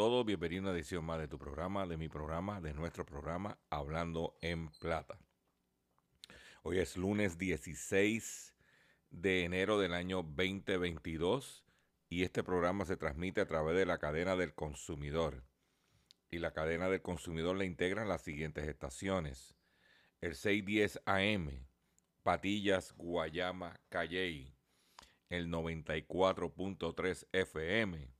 Todos, saludos a una edición más de tu programa, de mi programa, de nuestro programa Hablando en Plata. Hoy es lunes 16 de enero del año 2022 y este programa se transmite a través de la cadena del consumidor. Y la cadena del consumidor le integran las siguientes estaciones. El 610 AM, Patillas, Guayama, Calley. El 94.3 FM.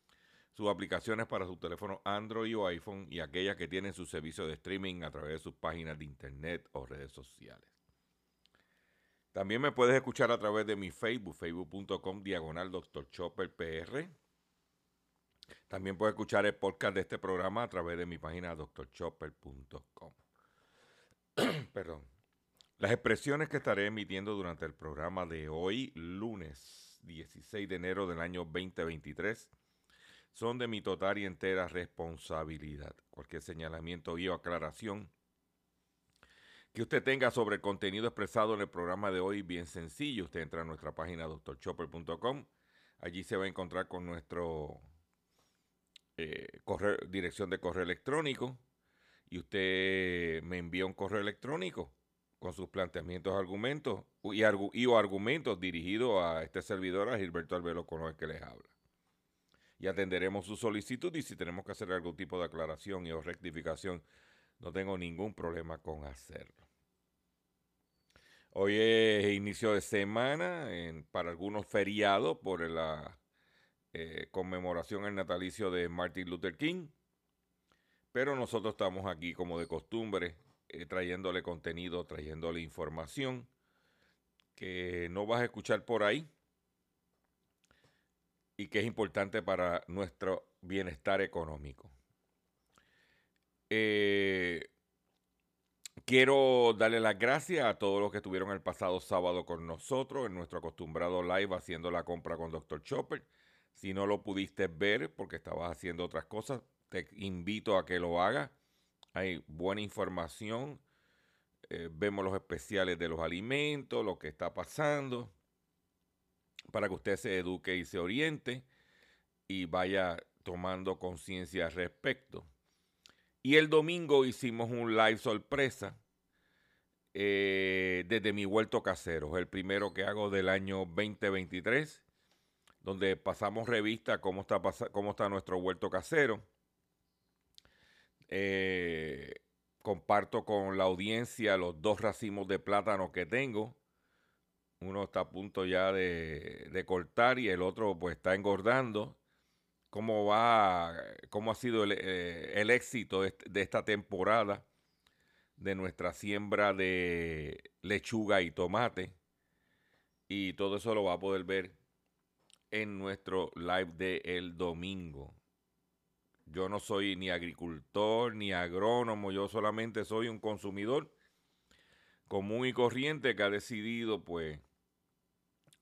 sus aplicaciones para su teléfono Android o iPhone y aquellas que tienen su servicio de streaming a través de sus páginas de internet o redes sociales. También me puedes escuchar a través de mi Facebook, facebook.com diagonal Dr. Chopper PR. También puedes escuchar el podcast de este programa a través de mi página drchopper.com. Perdón. Las expresiones que estaré emitiendo durante el programa de hoy, lunes 16 de enero del año 2023, son de mi total y entera responsabilidad. Cualquier señalamiento y o aclaración que usted tenga sobre el contenido expresado en el programa de hoy, bien sencillo. Usted entra a nuestra página drchopper.com. Allí se va a encontrar con nuestro eh, correo, dirección de correo electrónico y usted me envía un correo electrónico con sus planteamientos, argumentos y, argu- y o argumentos dirigidos a este servidor, a Gilberto Albelo, con el que les habla. Y atenderemos su solicitud y si tenemos que hacer algún tipo de aclaración y o rectificación, no tengo ningún problema con hacerlo. Hoy es inicio de semana, para algunos feriado por la eh, conmemoración al natalicio de Martin Luther King. Pero nosotros estamos aquí como de costumbre, eh, trayéndole contenido, trayéndole información que no vas a escuchar por ahí y que es importante para nuestro bienestar económico. Eh, quiero darle las gracias a todos los que estuvieron el pasado sábado con nosotros en nuestro acostumbrado live haciendo la compra con Dr. Chopper. Si no lo pudiste ver porque estabas haciendo otras cosas, te invito a que lo hagas. Hay buena información. eh, vemos los especiales de los alimentos, lo que está pasando, para que usted se eduque y se oriente y vaya tomando conciencia al respecto. Y el domingo hicimos un live sorpresa eh, desde mi huerto casero, el primero que hago del año 2023, donde pasamos revista cómo está, cómo está nuestro huerto casero. Eh, comparto con la audiencia los dos racimos de plátano que tengo, uno está a punto ya de, de cortar y el otro pues está engordando. ¿Cómo va, cómo ha sido el, eh, el éxito de, est- de esta temporada de nuestra siembra de lechuga y tomate? Y todo eso lo va a poder ver en nuestro live de el domingo. Yo no soy ni agricultor ni agrónomo, yo solamente soy un consumidor común y corriente que ha decidido pues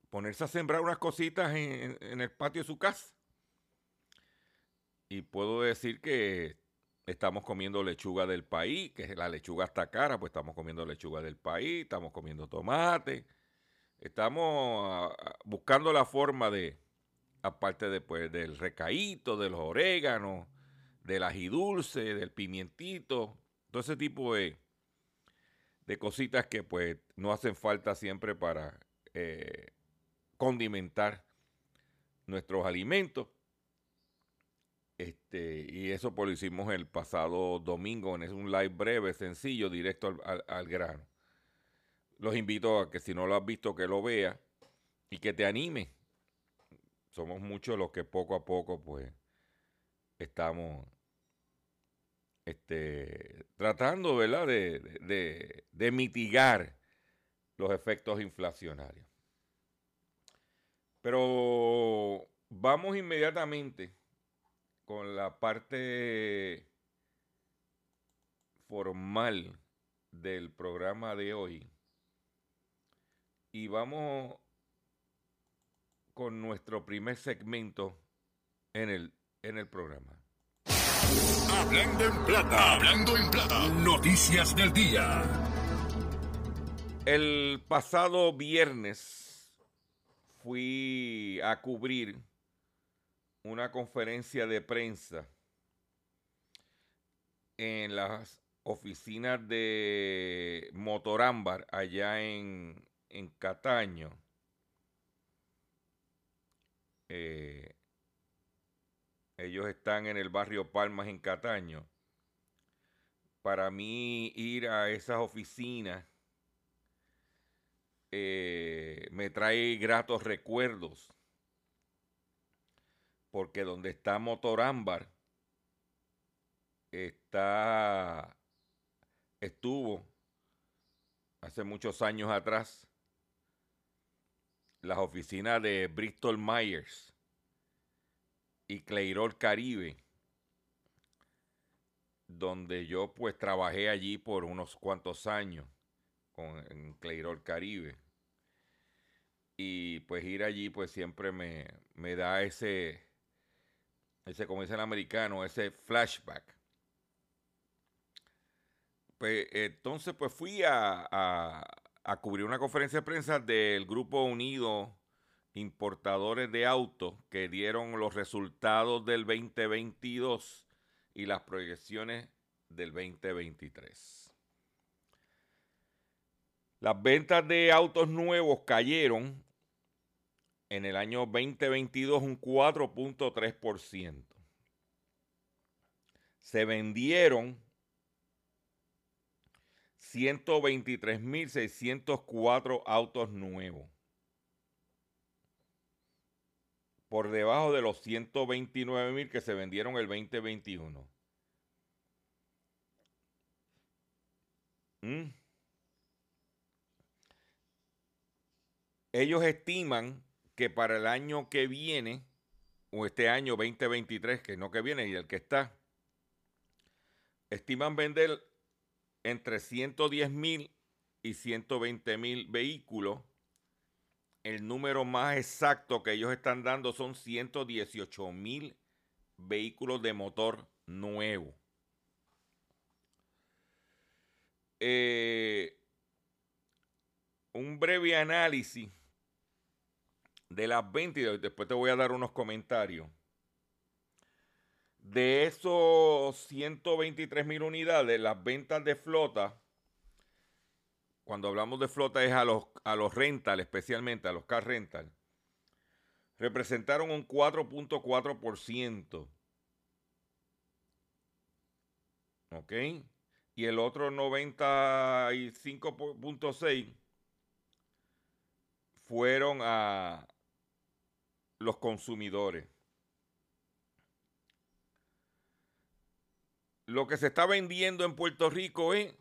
ponerse a sembrar unas cositas en, el patio de su casa. Y puedo decir que estamos comiendo lechuga del país, que la lechuga está cara, pues estamos comiendo lechuga del país, estamos comiendo tomate, estamos ah, buscando la forma de, aparte de, pues, del recaíto, de los oréganos, del ají dulce, del pimientito, todo ese tipo de, de cositas que pues no hacen falta siempre para eh, condimentar nuestros alimentos. Este, y eso pues lo hicimos el pasado domingo, en un live breve, sencillo, directo al, al- grano. Los invito a que si no lo has visto, que lo veas y que te anime. Somos muchos los que poco a poco pues estamos este, tratando, ¿verdad?, de- de- de mitigar los efectos inflacionarios. Pero vamos inmediatamente con la parte formal del programa de hoy. Y vamos con nuestro primer segmento en el, en el programa. Hablando en plata. Hablando en plata. Noticias del día. El pasado viernes fui a cubrir una conferencia de prensa en las oficinas de Motorámbar allá en, en Cataño. Eh, ellos están en el barrio Palmas en Cataño. Para mí ir a esas oficinas eh, me trae gratos recuerdos. Porque donde está Motorámbar está estuvo hace muchos años atrás las oficinas de Bristol Myers y Cleirol Caribe, donde yo pues trabajé allí por unos cuantos años con en Caribe. Y pues ir allí pues siempre me, me da ese, ese, como dice el americano, ese flashback. Pues entonces pues fui a, a, a cubrir una conferencia de prensa del Grupo Unido Importadores de Autos que dieron los resultados del 2022 y las proyecciones del 2023. Las ventas de autos nuevos cayeron en el año 2022 un 4.3%. Se vendieron 123.604 autos nuevos. Por debajo de los 129.000 que se vendieron el 2021. ¿Mm? Ellos estiman que para el año que viene, o este año 2023, que no que viene y el que está, estiman vender entre 110 mil y 120 mil vehículos. El número más exacto que ellos están dando son 118 mil vehículos de motor nuevo. Eh, un breve análisis de las ventas y después te voy a dar unos comentarios. De esos 123 mil unidades, las ventas de flota, cuando hablamos de flota es a los, a los rental, especialmente a los car rental, representaron un 4.4%. ¿Ok? Y el otro 95.6% fueron a los consumidores. Lo que se está vendiendo en Puerto Rico es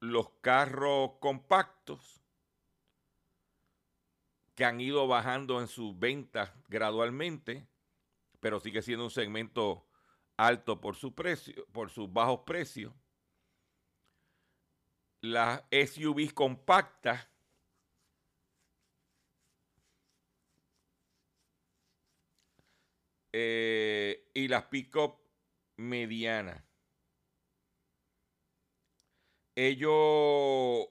los carros compactos que han ido bajando en sus ventas gradualmente, pero sigue siendo un segmento alto por su precio, por sus bajos precios. Las SUVs compactas eh, y las pick-up medianas. Ellos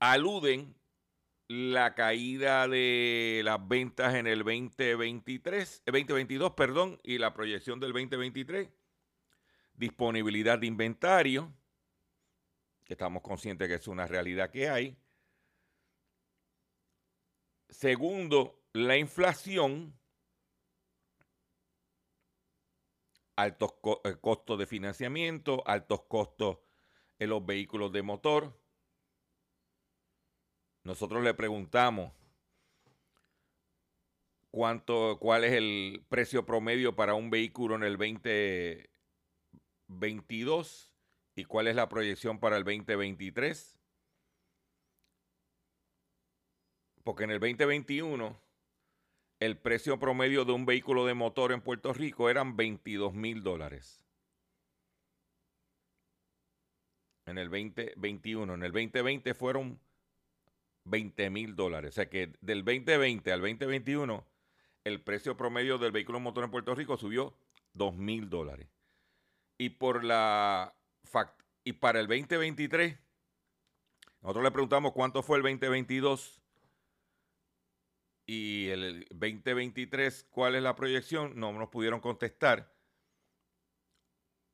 aluden la caída de las ventas en el 2023, eh, 2022, perdón, y la proyección del 2023, disponibilidad de inventario, que estamos conscientes que es una realidad que hay. Segundo, la inflación, altos eh, costos de financiamiento, altos costos en los vehículos de motor. Nosotros le preguntamos cuánto, cuál es el precio promedio para un vehículo en el 2022 y cuál es la proyección para el 2023. Porque en el 2021 el precio promedio de un vehículo de motor en Puerto Rico eran 22 mil dólares. En el 2021, en el 2020 fueron 20 mil dólares. O sea que del 2020 al 2021, el precio promedio del vehículo motor en Puerto Rico subió 2 mil dólares. Y por la y para el 2023, nosotros le preguntamos cuánto fue el 2022 y el 2023, cuál es la proyección, no nos pudieron contestar.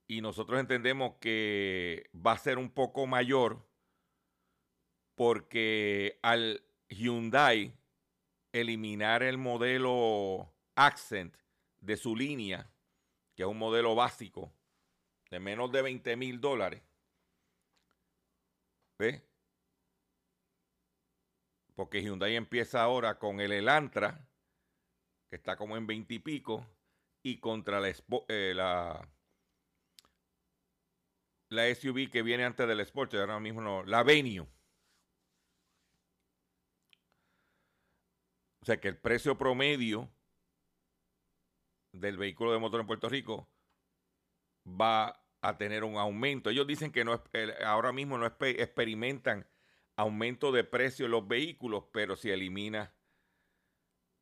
Y nosotros entendemos que va a ser un poco mayor porque al Hyundai eliminar el modelo Accent de su línea, que es un modelo básico de menos de 20 mil dólares, ¿ves? Porque Hyundai empieza ahora con el Elantra, que está como en 20 y pico, y contra la, eh, la, SUV que viene antes del Sport, ahora mismo no, la Venue. O sea que el precio promedio del vehículo de motor en Puerto Rico va a tener un aumento. Ellos dicen que no ahora mismo no experimentan aumento de precio en los vehículos, pero si elimina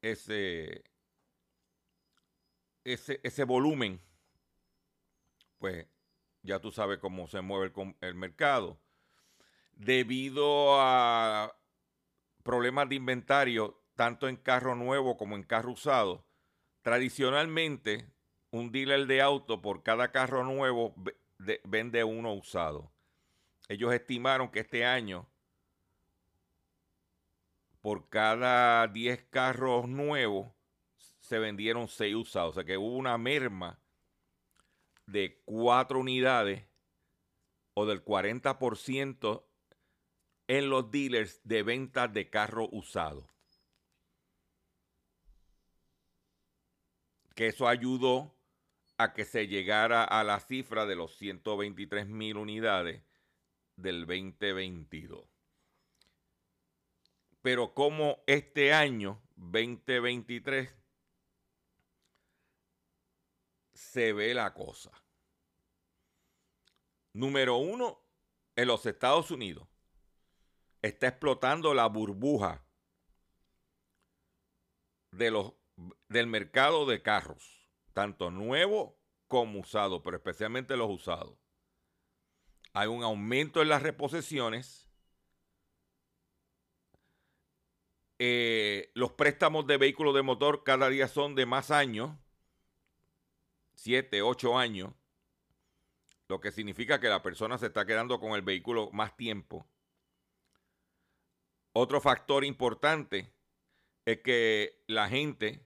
ese, ese, ese volumen, pues ya tú sabes cómo se mueve el, el mercado. Debido a problemas de inventario, tanto en carro nuevo como en carro usado, tradicionalmente un dealer de auto por cada carro nuevo ve- de- vende uno usado. Ellos estimaron que este año, por cada 10 carros nuevos, se vendieron 6 usados. O sea que hubo una merma de 4 unidades o del 40% en los dealers de ventas de carro usado. Que eso ayudó a que se llegara a la cifra de los 123 mil unidades del 2022. Pero como este año, 2023, se ve la cosa. Número uno, en los Estados Unidos está explotando la burbuja de los, del mercado de carros, tanto nuevos como usados, pero especialmente los usados. Hay un aumento en las reposiciones. Eh, los préstamos de vehículos de motor cada día son de más años, 7, 8 años, lo que significa que la persona se está quedando con el vehículo más tiempo. Otro factor importante es que la gente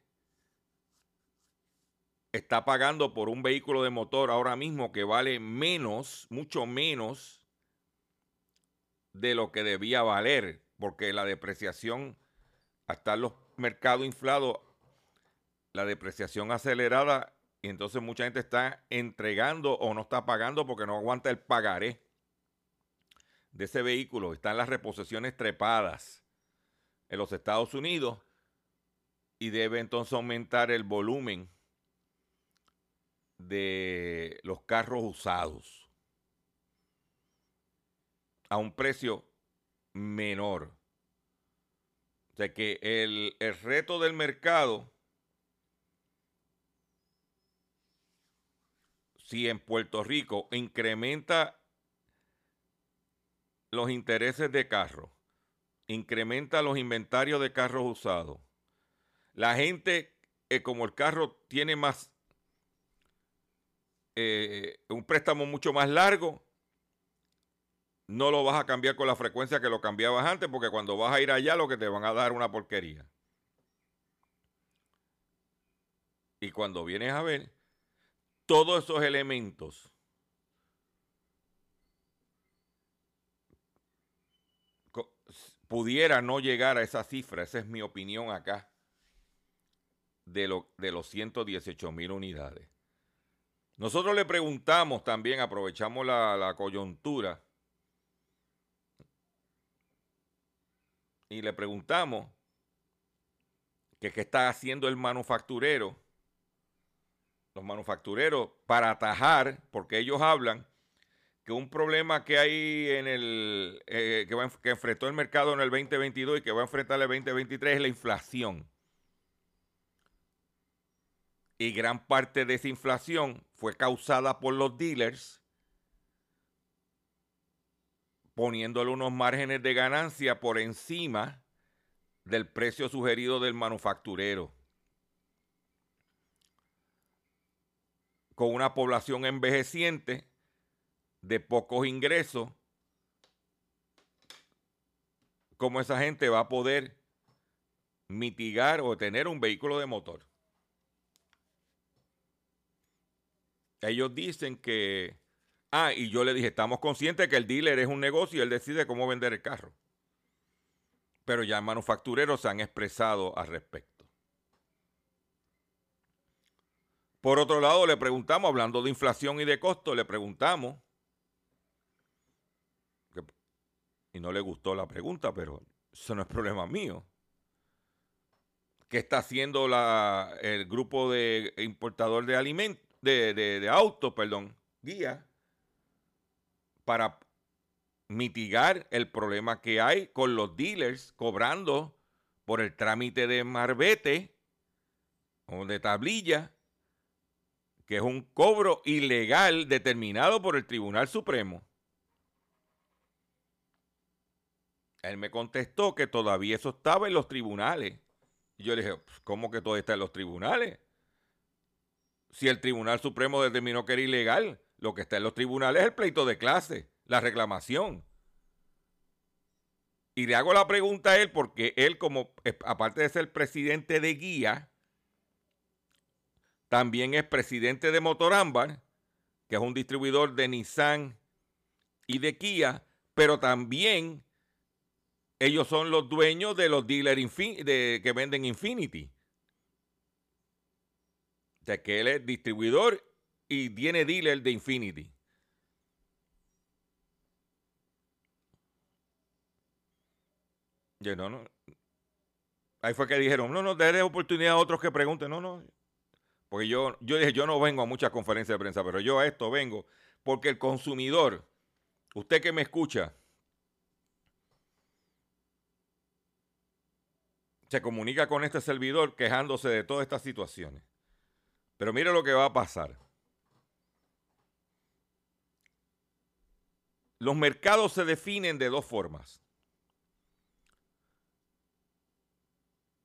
está pagando por un vehículo de motor ahora mismo que vale menos, mucho menos de lo que debía valer, porque la depreciación, hasta los mercados inflados, la depreciación acelerada, y entonces mucha gente está entregando o no está pagando porque no aguanta el pagaré de ese vehículo. Están las reposiciones trepadas en los Estados Unidos y debe entonces aumentar el volumen de los carros usados a un precio menor. Que el, el reto del mercado, si en Puerto Rico incrementa los intereses de carros, incrementa los inventarios de carros usados, la gente, eh, como el carro tiene más, eh, un préstamo mucho más largo, no lo vas a cambiar con la frecuencia que lo cambiabas antes, porque cuando vas a ir allá lo que te van a dar una porquería. Y cuando vienes a ver, todos esos elementos pudiera no llegar a esa cifra, esa es mi opinión acá, de, lo, de los 118 mil unidades. Nosotros le preguntamos también, aprovechamos la, la coyuntura, y le preguntamos qué está haciendo el manufacturero, los manufactureros, para atajar, porque ellos hablan que un problema que hay en el, eh, que, va que enfrentó el mercado en el 2022 y que va a enfrentar el 2023 es la inflación. Y gran parte de esa inflación fue causada por los dealers poniéndole unos márgenes de ganancia por encima del precio sugerido del manufacturero. Con una población envejeciente de pocos ingresos, ¿cómo esa gente va a poder mitigar o tener un vehículo de motor? Ellos dicen que Ah, y yo le dije, estamos conscientes que el dealer es un negocio y él decide cómo vender el carro. Pero ya manufactureros se han expresado al respecto. Por otro lado, le preguntamos, hablando de inflación y de costo, le preguntamos, y no le gustó la pregunta, pero eso no es problema mío. ¿Qué está haciendo la- el grupo de importador de alimentos, de, de autos, perdón, guía? Para mitigar el problema que hay con los dealers cobrando por el trámite de marbete o de tablilla, que es un cobro ilegal determinado por el Tribunal Supremo. Él me contestó que todavía eso estaba en los tribunales. Yo le dije, "Pues, ¿cómo que todo está en los tribunales? Si el Tribunal Supremo determinó que era ilegal, lo que está en los tribunales es el pleito de clase, la reclamación. Y le hago la pregunta a él porque él, como eh, aparte de ser presidente de guía, también es presidente de Motorámbar, que es un distribuidor de Nissan y de Kia, pero también ellos son los dueños de los dealers de, que venden Infinity. O que él es distribuidor y tiene dealer de Infinity. Yo, no, no. Ahí fue que dijeron, no, no, déle oportunidad a otros que pregunten. No, no. Porque yo, yo dije, yo no vengo a muchas conferencias de prensa, pero yo a esto vengo porque el consumidor, usted que me escucha, se comunica con este servidor quejándose de todas estas situaciones. Pero mire lo que va a pasar. Los mercados se definen de dos formas.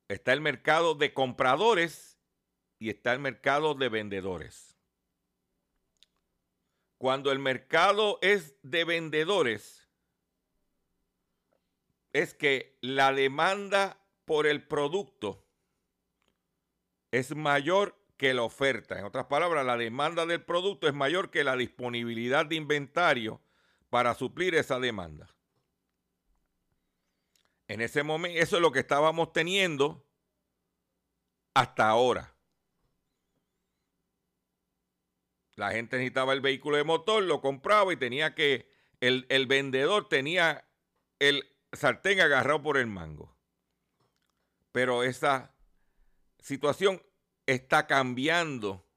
Está el mercado de compradores y está el mercado de vendedores. Cuando el mercado es de vendedores, es que la demanda por el producto es mayor que la oferta. En otras palabras, la demanda del producto es mayor que la disponibilidad de inventario para suplir esa demanda. En ese momento, eso es lo que estábamos teniendo hasta ahora. La gente necesitaba el vehículo de motor, lo compraba y tenía que, el, el vendedor tenía el sartén agarrado por el mango. Pero esa situación está cambiando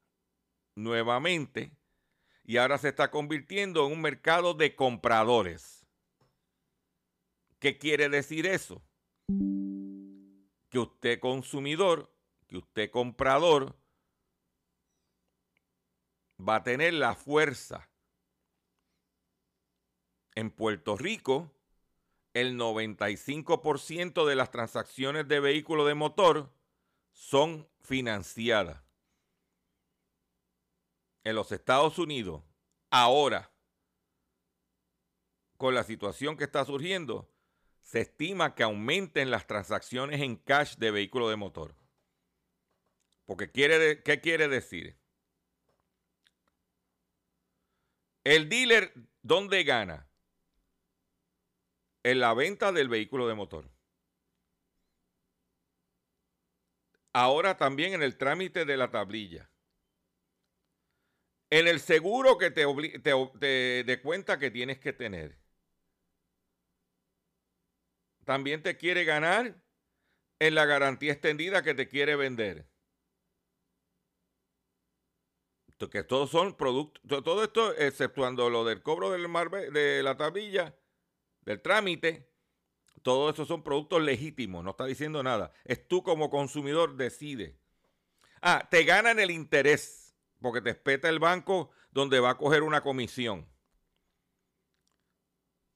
nuevamente y ahora se está convirtiendo en un mercado de compradores. ¿Qué quiere decir eso? Que usted consumidor, que usted comprador, va a tener la fuerza. En Puerto Rico, el 95% de las transacciones de vehículos de motor son financiadas. En los Estados Unidos, ahora, con la situación que está surgiendo, se estima que aumenten las transacciones en cash de vehículos de motor. Porque quiere, ¿qué quiere decir? El dealer, ¿dónde gana? En la venta del vehículo de motor. Ahora también en el trámite de la tablilla. En el seguro que te, te, de cuenta que tienes que tener. También te quiere ganar en la garantía extendida que te quiere vender. Que todos son productos, todo esto, exceptuando lo del cobro del de la tablilla, del trámite, todo eso son productos legítimos, no está diciendo nada. Es tú como consumidor decide. Ah, te ganan el interés, porque te espeta el banco donde va a coger una comisión.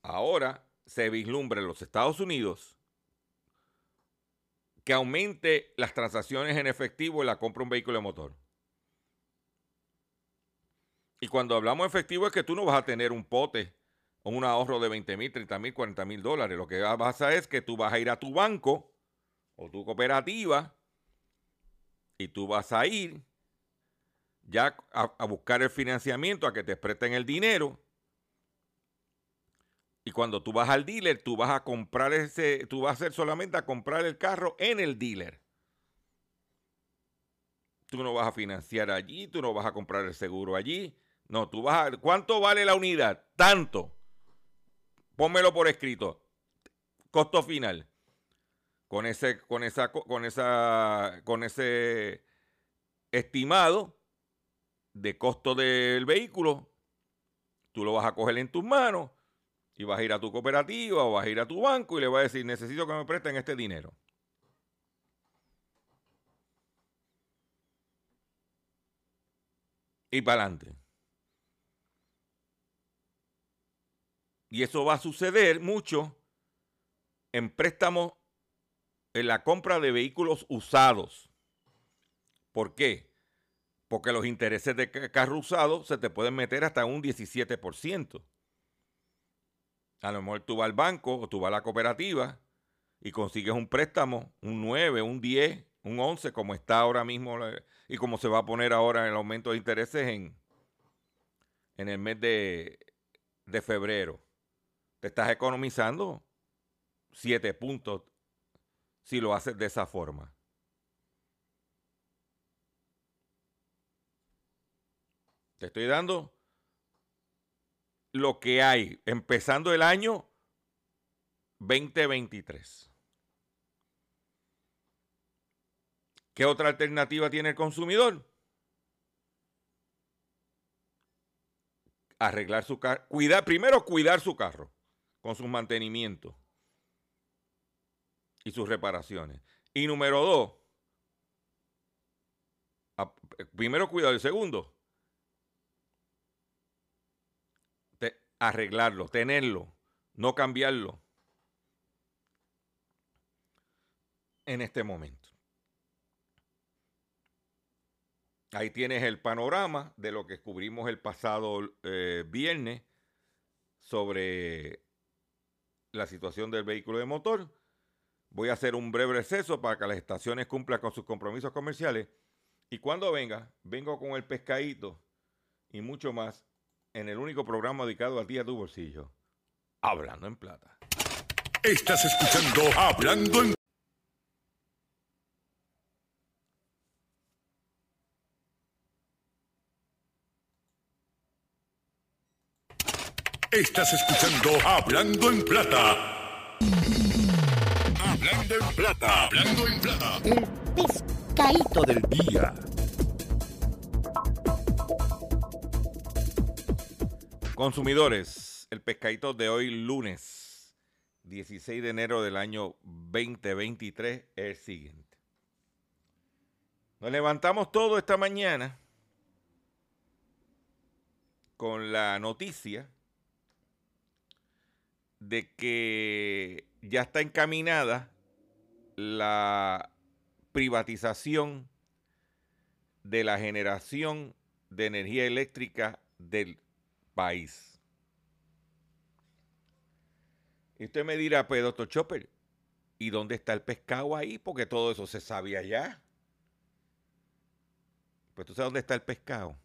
Ahora se vislumbra en los Estados Unidos que aumente las transacciones en efectivo en la compra de un vehículo de motor. Y cuando hablamos de efectivo es que tú no vas a tener un pote o un ahorro de 20 mil, 30 mil, 40 mil dólares. Lo que pasa es que tú vas a ir a tu banco o tu cooperativa y tú vas a ir ya a, buscar el financiamiento, a que te presten el dinero. Y cuando tú vas al dealer, tú vas a comprar ese, tú vas a hacer solamente a comprar el carro en el dealer. Tú no vas a financiar allí, tú no vas a comprar el seguro allí. No, tú vas a. ¿Cuánto vale la unidad? Tanto. Pónmelo por escrito. Costo final. Con ese, con esa, con esa, con ese estimado de costo del vehículo, tú lo vas a coger en tus manos y vas a ir a tu cooperativa o vas a ir a tu banco y le vas a decir, necesito que me presten este dinero. Y para adelante. Y eso va a suceder mucho en préstamos en la compra de vehículos usados. ¿Por qué? Porque los intereses de carro usado se te pueden meter hasta un 17%. A lo mejor tú vas al banco o tú vas a la cooperativa y consigues un préstamo, un 9, un 10, un 11, como está ahora mismo y como se va a poner ahora el aumento de intereses en, en el mes de, de febrero te estás economizando siete puntos si lo haces de esa forma. Te estoy dando lo que hay empezando el año 2023. ¿Qué otra alternativa tiene el consumidor? Arreglar su carro. Cuidar, primero cuidar su carro con sus mantenimientos y sus reparaciones. Y número dos, primero cuidado, el segundo, arreglarlo, tenerlo, no cambiarlo en este momento. Ahí tienes el panorama de lo que descubrimos el pasado eh, viernes sobre la situación del vehículo de motor. Voy a hacer un breve receso para que las estaciones cumplan con sus compromisos comerciales. Y cuando venga, vengo con el pescadito y mucho más en el único programa dedicado a ti a tu bolsillo, Hablando en Plata. Estás escuchando Hablando en Estás escuchando Hablando en Plata. Hablando en Plata. Hablando en Plata. El pescadito del día. Consumidores, el pescadito de hoy lunes 16 de enero del año 2023 es el siguiente. Nos levantamos todo esta mañana con la noticia de que ya está encaminada la privatización de la generación de energía eléctrica del país. Y usted me dirá, pues, doctor Chopper, ¿y dónde está el pescado ahí? Porque todo eso se sabía ya. Pues tú sabes dónde está el pescado.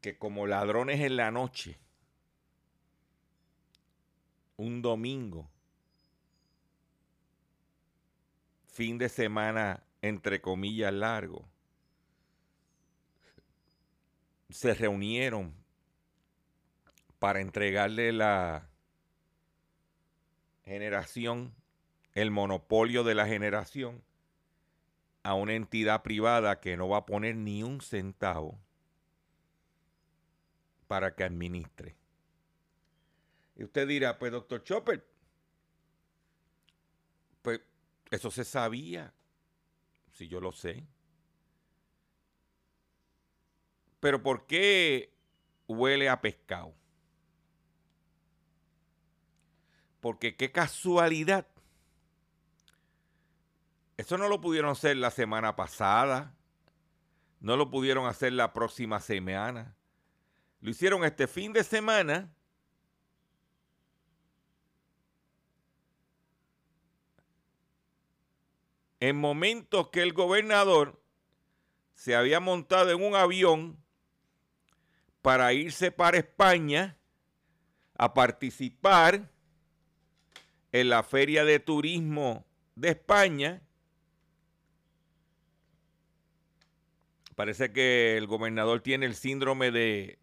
Que como ladrones en la noche, un domingo, fin de semana, entre comillas, largo, se reunieron para entregarle la generación, el monopolio de la generación, a una entidad privada que no va a poner ni un centavo para que administre. Y usted dirá, pues doctor Chopper, pues eso se sabía, si yo lo sé. Pero ¿por qué huele a pescado? Porque qué casualidad. Eso no lo pudieron hacer la semana pasada. No lo pudieron hacer la próxima semana. Lo hicieron este fin de semana. En momentos que el gobernador se había montado en un avión para irse para España a participar en la Feria de Turismo de España. Parece que el gobernador tiene el síndrome de,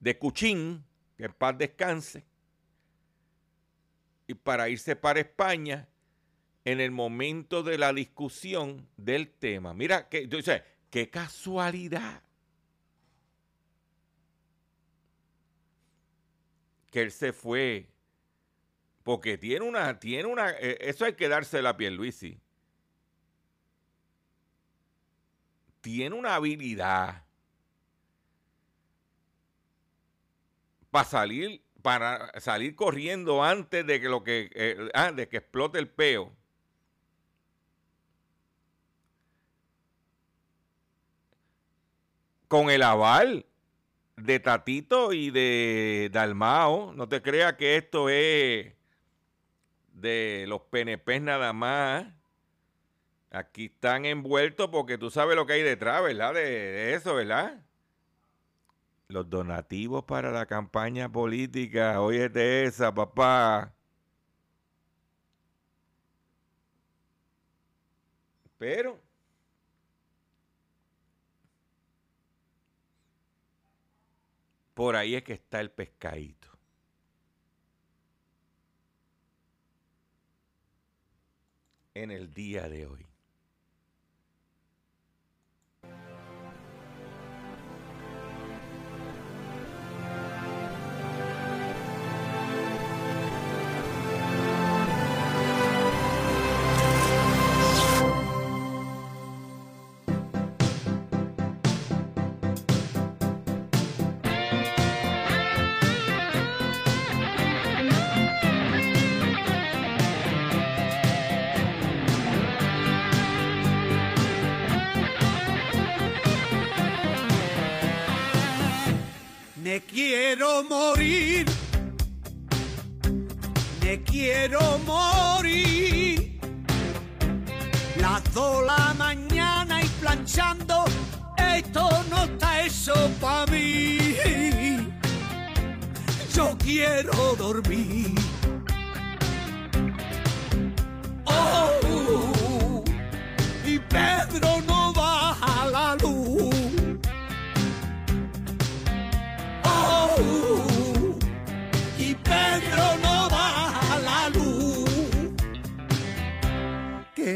de Cuchín, que en paz descanse. Y para irse para España en el momento de la discusión del tema. Mira, que, qué casualidad. Que él se fue. Porque tiene una, tiene una, eh, eso hay que darse la piel, Luisi. Tiene una habilidad para salir, para salir corriendo antes de que lo que, eh, ah, de que explote el peo. Con el aval de Tatito y de Dalmao. No te creas que esto es de los PNP nada más. Aquí están envueltos porque tú sabes lo que hay detrás, ¿verdad? De, de eso, ¿verdad? Los donativos para la campaña política. Oye, de esa, papá. Pero Por ahí es que está el pescadito. En el día de hoy. Quiero morir. Me quiero morir. Las dos la mañana y planchando. Esto no está eso para mí. yo quiero dormir.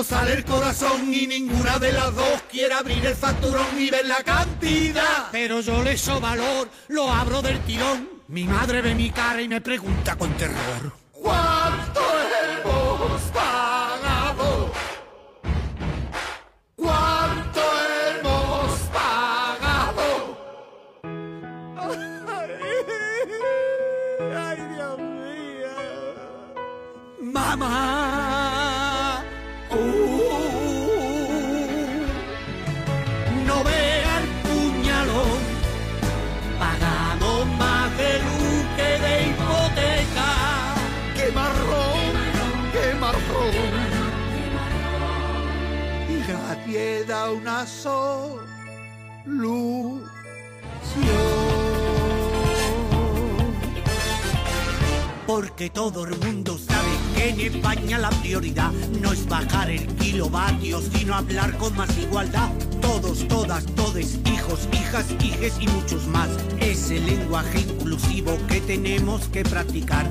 Nos sale el corazón y ninguna de las dos quiere abrir el facturón y ver la cantidad. Pero yo le echo valor, lo abro del tirón. Mi madre ve mi cara y me pregunta con terror. ¿Cuánto hemos pagado? ¿Cuánto hemos pagado? Ay, Dios mío. Mamá. Una solución. Porque todo el mundo sabe que en España la prioridad no es bajar el kilovatio, sino hablar con más igualdad. Todos, todas, todes, hijos, hijas, hijes y muchos más. Es el lenguaje inclusivo que tenemos que practicar.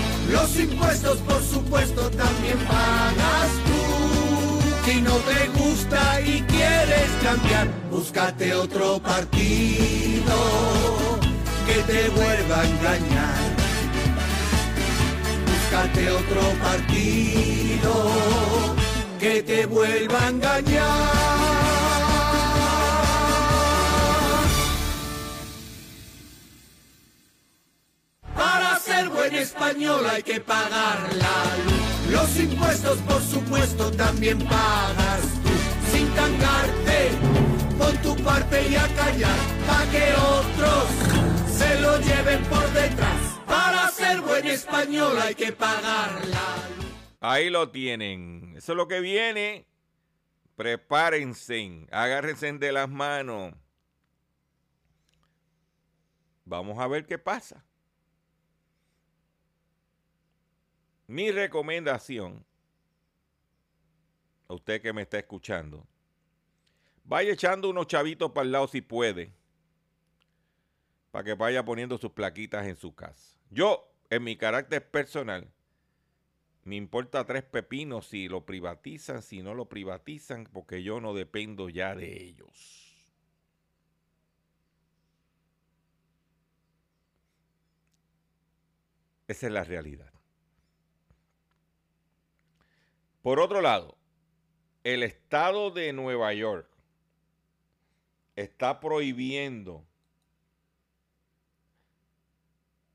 Los impuestos, por supuesto, también pagas tú. Si no te gusta y quieres cambiar, búscate otro partido que te vuelva a engañar. Búscate otro partido que te vuelva a engañar. Que pagar la luz. Los impuestos, por supuesto, también pagas. Sin tangarte, pon tu parte y a callar. Pa' que otros se lo lleven por detrás. Para ser buen español hay que pagar la luz. Ahí lo tienen. Eso es lo que viene. Prepárense. Agárrense de las manos. Vamos a ver qué pasa. Mi recomendación, a usted que me está escuchando, vaya echando unos chavitos para el lado si puede, para que vaya poniendo sus plaquitas en su casa. Yo, en mi carácter personal, me importa tres pepinos si lo privatizan, si no lo privatizan, porque yo no dependo ya de ellos. Esa es la realidad. Por otro lado, el estado de Nueva York está prohibiendo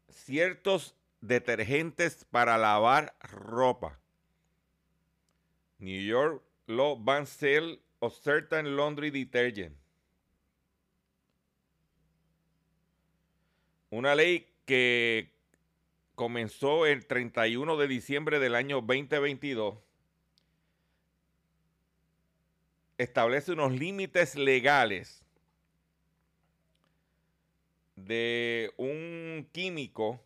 ciertos detergentes para lavar ropa. New York Law ban sale of certain laundry detergent. Una ley que comenzó el 31 de diciembre del año 2022 establece unos límites legales de un químico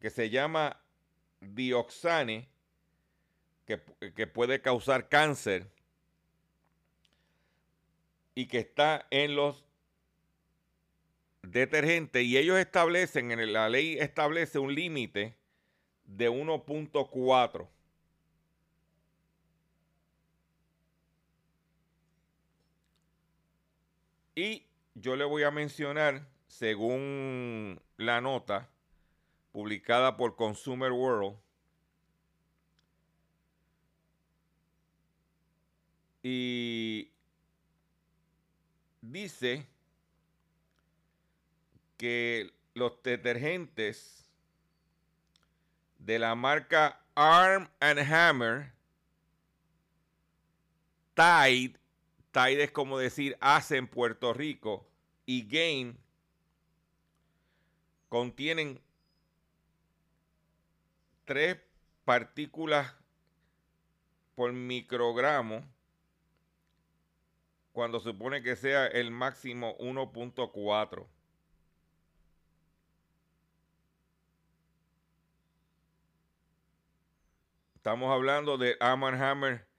que se llama dioxane, que, que puede causar cáncer y que está en los detergentes y ellos establecen, en la ley establece un límite de 1.4. Y yo le voy a mencionar, según la nota publicada por Consumer World, y dice que los detergentes de la marca Arm and Hammer, Tide, Tide es como decir hace en Puerto Rico, y Gain contienen tres partículas por microgramo cuando supone que sea el máximo 1.4. Estamos hablando de Arm Hammer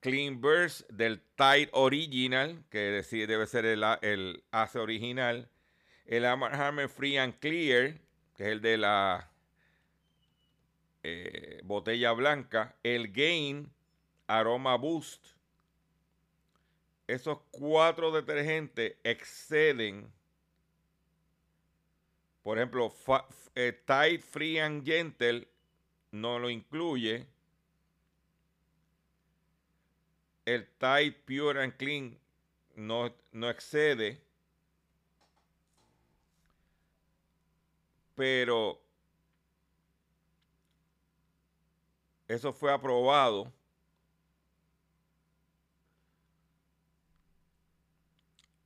Clean Burst del Tide Original, que debe ser el, el ACE original. El Hammer Free and Clear, que es el de la eh, botella blanca. El Gain Aroma Boost. Esos cuatro detergentes exceden, por ejemplo, eh, Tide Free and Gentle no lo incluye. El Tide Pure and Clean no, no excede. Pero eso fue aprobado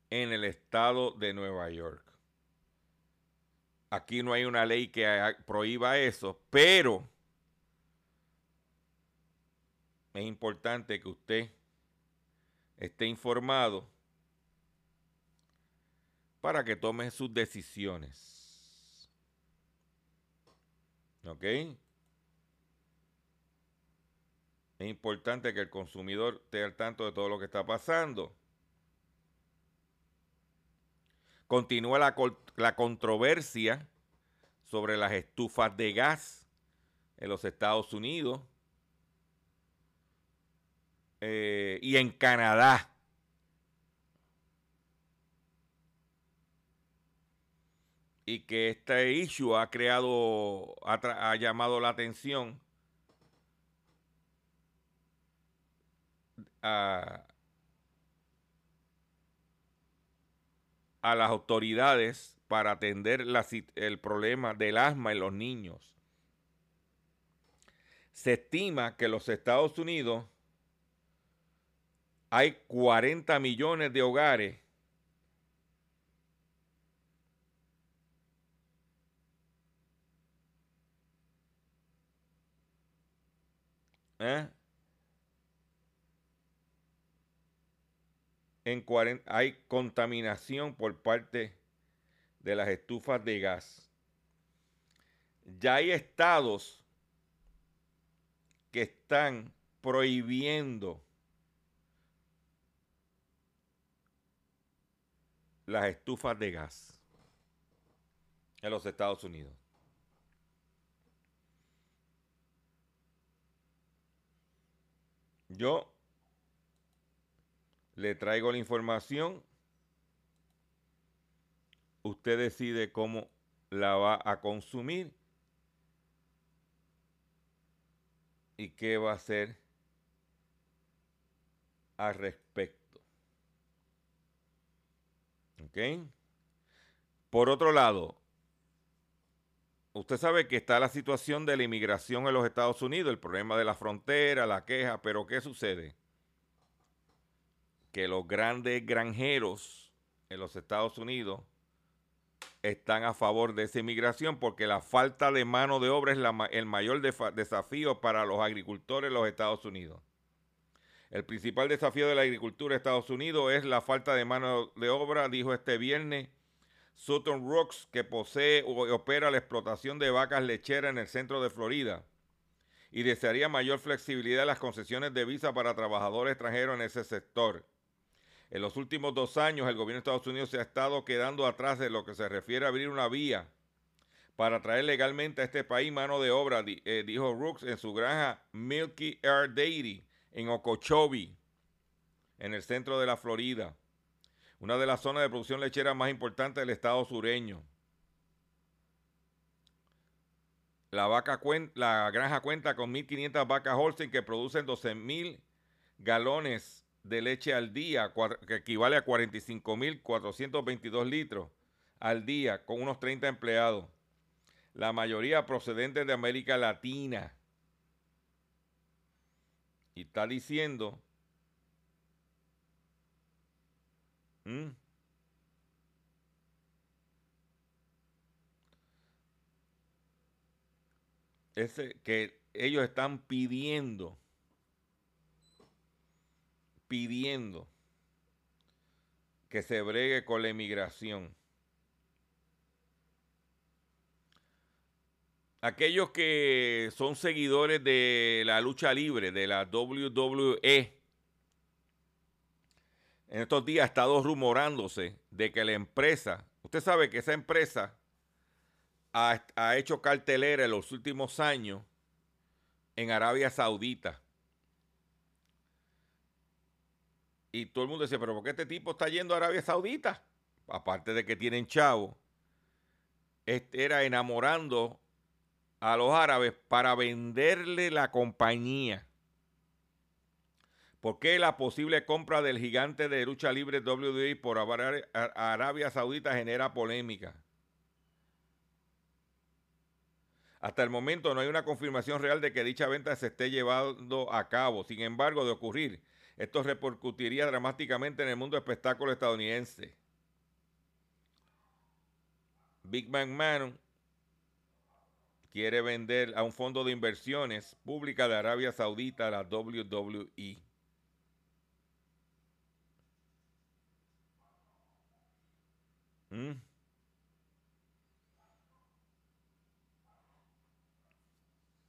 en el estado de Nueva York. Aquí no hay una ley que prohíba eso, pero es importante que usted esté informado para que tome sus decisiones. ¿Ok? Es importante que el consumidor esté al tanto de todo lo que está pasando. Continúa la, la controversia sobre las estufas de gas en los Estados Unidos eh, y en Canadá. Y que este issue ha creado, ha, llamado la atención a, a las autoridades para atender la el problema del asma en los niños. Se estima que los Estados Unidos hay 40 millones de hogares ¿eh? en 40, hay contaminación por parte de las estufas de gas. Ya hay estados que están prohibiendo las estufas de gas en los Estados Unidos. Yo le traigo la información. Usted decide cómo la va a consumir y qué va a hacer al respecto. ¿Ok? Por otro lado, usted sabe que está la situación de la inmigración en los Estados Unidos, el problema de la frontera, la queja, pero ¿qué sucede? Que los grandes granjeros en los Estados Unidos están a favor de esa inmigración porque la falta de mano de obra es el mayor desafío para los agricultores en los Estados Unidos. El principal desafío de la agricultura de Estados Unidos es la falta de mano de obra, dijo este viernes Sutton Rocks, que posee o opera la explotación de vacas lecheras en el centro de Florida y desearía mayor flexibilidad en las concesiones de visa para trabajadores extranjeros en ese sector. En los últimos dos años, el gobierno de Estados Unidos se ha estado quedando atrás de lo que se refiere a abrir una vía para traer legalmente a este país mano de obra, eh, dijo Rooks en su granja Milky Air Dairy en Okeechobee, en el centro de la Florida, una de las zonas de producción lechera más importantes del estado sureño. La, vaca cuen- la granja cuenta con 1.500 vacas Holstein que producen 12.000 galones de leche al día, que equivale a 45.422 litros al día, con unos 30 empleados. La mayoría procedentes de América Latina. Y está diciendo... Ese, que ellos están pidiendo, pidiendo que se bregue con la inmigración. Aquellos que son seguidores de la lucha libre, de la WWE, en estos días ha estado rumorándose de que la empresa, usted sabe que esa empresa ha, ha hecho cartelera en los últimos años en Arabia Saudita. Y todo el mundo dice, pero ¿por qué este tipo está yendo a Arabia Saudita? Aparte de que tienen chavo, este era enamorando a los árabes para venderle la compañía. ¿Por qué la posible compra del gigante de lucha libre WWE por Ara- Arabia Saudita genera polémica? Hasta el momento no hay una confirmación real de que dicha venta se esté llevando a cabo. Sin embargo, de ocurrir, esto repercutiría dramáticamente en el mundo espectáculo estadounidense. Big Man Man quiere vender a un fondo de inversiones pública de Arabia Saudita la WWE. ¿Mm?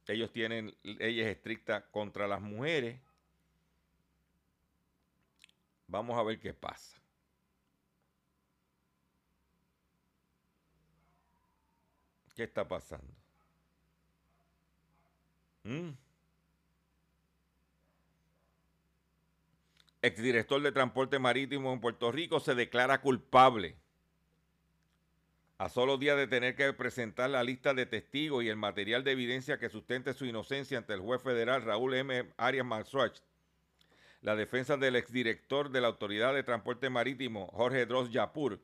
Ellos tienen leyes estrictas contra las mujeres. Vamos a ver qué pasa. ¿Qué está pasando? ¿Mm? Exdirector de Transporte Marítimo en Puerto Rico se declara culpable. A solo días de tener que presentar la lista de testigos y el material de evidencia que sustente su inocencia ante el juez federal Raúl M. Arias Marswatch, la defensa del exdirector de la Autoridad de Transporte Marítimo, Jorge Dross Yapur,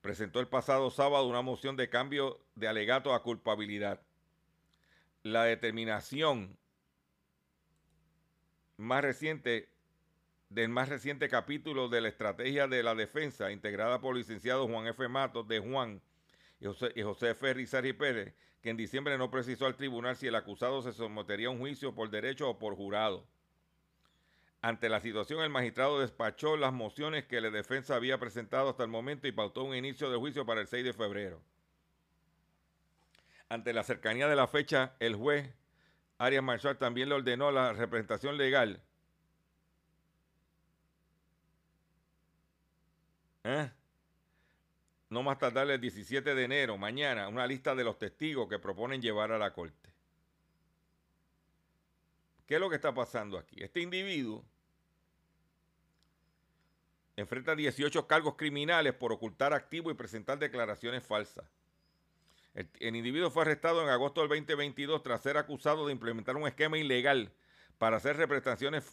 presentó el pasado sábado una moción de cambio de alegato a culpabilidad. La determinación más reciente del más reciente capítulo de la estrategia de la defensa integrada por el licenciado Juan F. Matos de Juan y José, y José Pérez, que en diciembre no precisó al tribunal si el acusado se sometería a un juicio por derecho o por jurado. Ante la situación, el magistrado despachó las mociones que la defensa había presentado hasta el momento y pautó un inicio de juicio para el 6 de febrero. Ante la cercanía de la fecha, el juez Arias Marshall también le ordenó la representación legal. ¿Eh? No más tardar el 17 de enero, mañana, una lista de los testigos que proponen llevar a la corte. ¿Qué es lo que está pasando aquí? Este individuo enfrenta 18 cargos criminales por ocultar activos y presentar declaraciones falsas. El, individuo fue arrestado en agosto del 2022 tras ser acusado de implementar un esquema ilegal para hacer representaciones,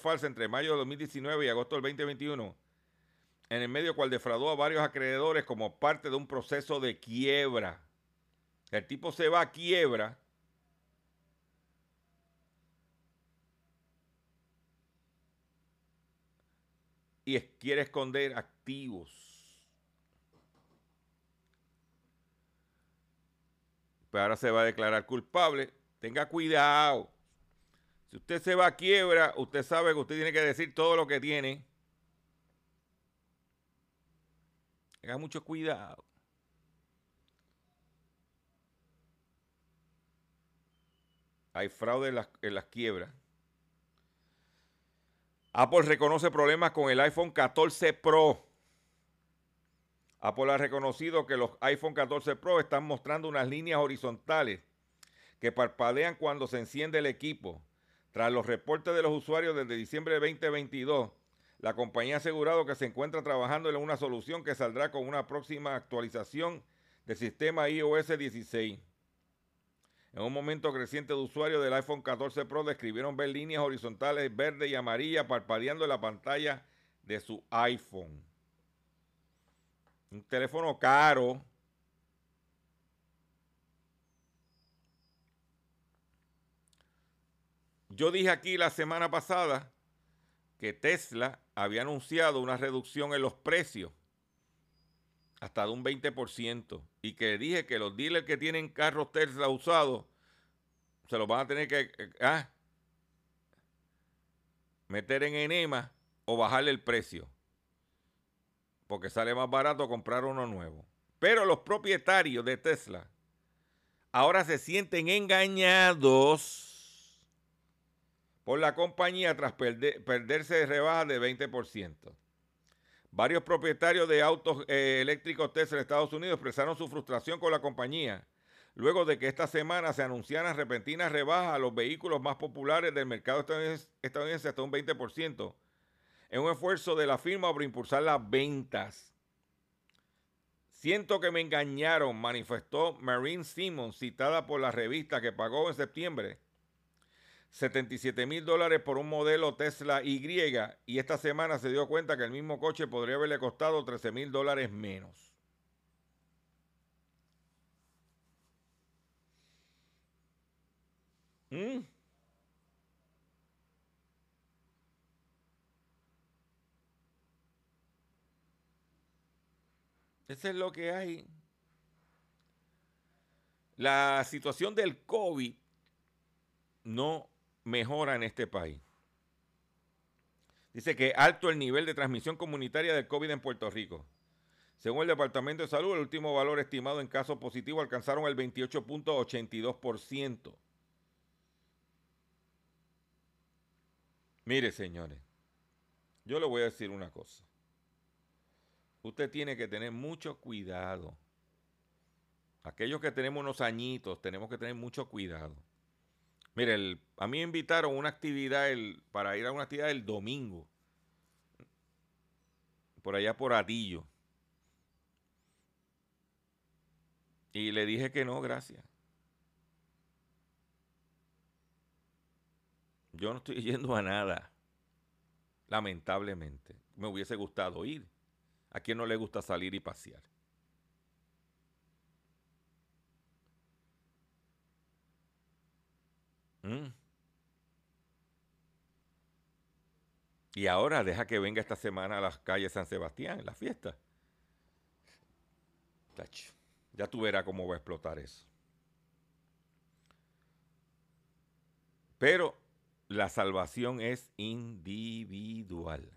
falsas entre mayo de 2019 y agosto del 2021, en el medio cual defraudó a varios acreedores como parte de un proceso de quiebra. El tipo se va a quiebra y quiere esconder activos. Pero ahora se va a declarar culpable. Tenga cuidado. Si usted se va a quiebra, usted sabe que usted tiene que decir todo lo que tiene. Tenga mucho cuidado. Hay fraude en las, en las quiebras. Apple reconoce problemas con el iPhone 14 Pro. Apple ha reconocido que los iPhone 14 Pro están mostrando unas líneas horizontales que parpadean cuando se enciende el equipo. Tras los reportes de los usuarios desde diciembre de 2022, la compañía ha asegurado que se encuentra trabajando en una solución que saldrá con una próxima actualización del sistema iOS 16. En un momento creciente de usuarios del iPhone 14 Pro describieron ver líneas horizontales verde y amarilla parpadeando en la pantalla de su iPhone. Un teléfono caro. Yo dije aquí la semana pasada que Tesla había anunciado una reducción en los precios hasta de un 20% y que dije que los dealers que tienen carros Tesla usados se los van a tener que ah, meter en enema o bajarle el precio porque sale más barato comprar uno nuevo. Pero los propietarios de Tesla ahora se sienten engañados por la compañía tras perder- perderse de rebajas de 20%. Varios propietarios de autos eh, eléctricos Tesla en Estados Unidos expresaron su frustración con la compañía luego de que esta semana se anunciaran repentinas rebajas a los vehículos más populares del mercado estadounidense hasta un 20%, en un esfuerzo de la firma por impulsar las ventas. Siento que me engañaron, manifestó Marine Simmons, citada por la revista que pagó en septiembre 77 mil dólares por un modelo Tesla Y y esta semana se dio cuenta que el mismo coche podría haberle costado 13 mil dólares menos. Mm. Eso es lo que hay. La situación del COVID no mejora en este país. Dice que alto el nivel de transmisión comunitaria del COVID en Puerto Rico. Según el Departamento de Salud, el último valor estimado en casos positivos alcanzaron el 28.82%. Mire, señores, yo le voy a decir una cosa. Usted tiene que tener mucho cuidado. Aquellos que tenemos unos añitos, tenemos que tener mucho cuidado. Mire, a mí me invitaron una actividad el- para ir a una actividad el domingo. Por allá por Atillo. Y le dije que no, gracias. Yo no estoy yendo a nada. Lamentablemente. Me hubiese gustado ir. ¿A quién no le gusta salir y pasear? Mm. Y ahora deja que venga esta semana a las calles San Sebastián, la fiesta. Ya tú verás cómo va a explotar eso. Pero la salvación es individual.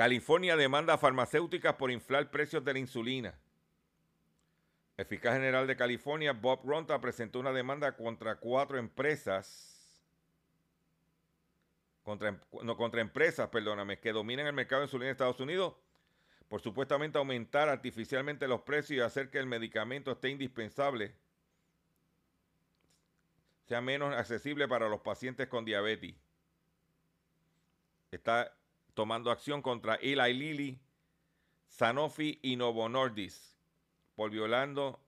California demanda a farmacéuticas por inflar precios de la insulina. El fiscal general de California, Bob Ronta, presentó una demanda contra cuatro empresas, contra, em- no, contra empresas, perdóname, que dominan el mercado de insulina en Estados Unidos por supuestamente aumentar artificialmente los precios y hacer que el medicamento esté indispensable, sea menos accesible para los pacientes con diabetes. Está tomando acción contra Eli Lilly, Sanofi y Novo Nordisk por violando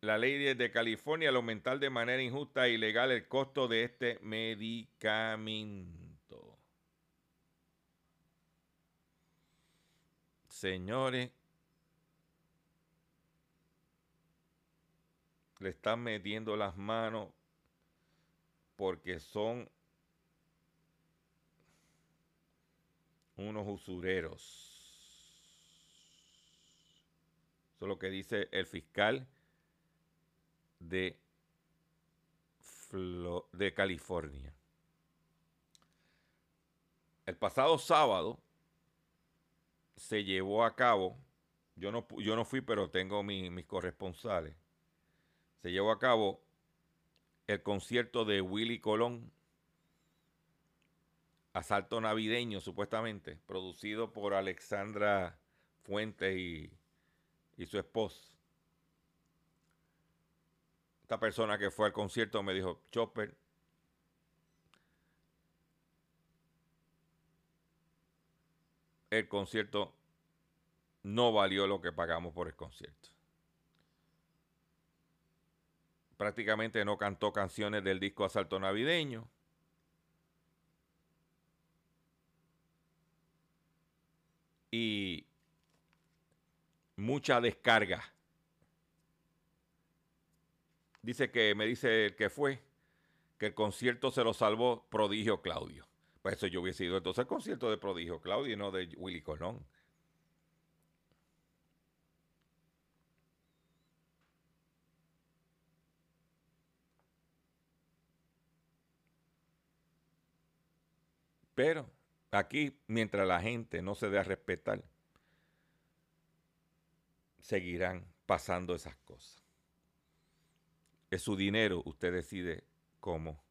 la ley de- California al aumentar de manera injusta e ilegal el costo de este medicamento. Señores, le están metiendo las manos porque son unos usureros. Eso es lo que dice el fiscal de, Flo- de California. El pasado sábado se llevó a cabo, yo no, yo no fui, pero tengo mi- mis corresponsales, se llevó a cabo el concierto de Willy Colón, Asalto Navideño, supuestamente, producido por Alexandra Fuentes y, y su esposa. Esta persona que fue al concierto me dijo, Chopper, el concierto no valió lo que pagamos por el concierto. Prácticamente no cantó canciones del disco Asalto Navideño. Y mucha descarga. Dice que, me dice el que fue, que el concierto se lo salvó Prodigio Claudio. Pues eso yo hubiese ido entonces al concierto de Prodigio Claudio y no de Willy Colón. Pero aquí, mientras la gente no se dé a respetar, seguirán pasando esas cosas. Es su dinero, usted decide cómo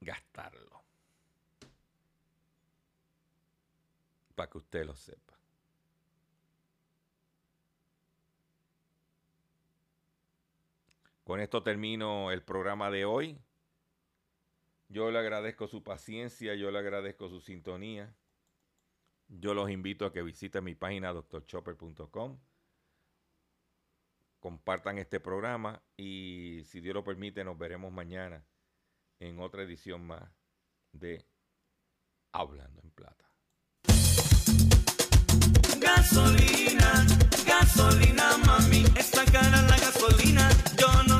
gastarlo. Para que usted lo sepa. Con esto termino el programa de hoy. Yo le agradezco su paciencia, yo le agradezco su sintonía. Yo los invito a que visiten mi página doctorchopper.com. Compartan este programa y si Dios lo permite nos veremos mañana en otra edición más de Hablando en Plata. Gasolina, gasolina, mami, está cara la gasolina, yo no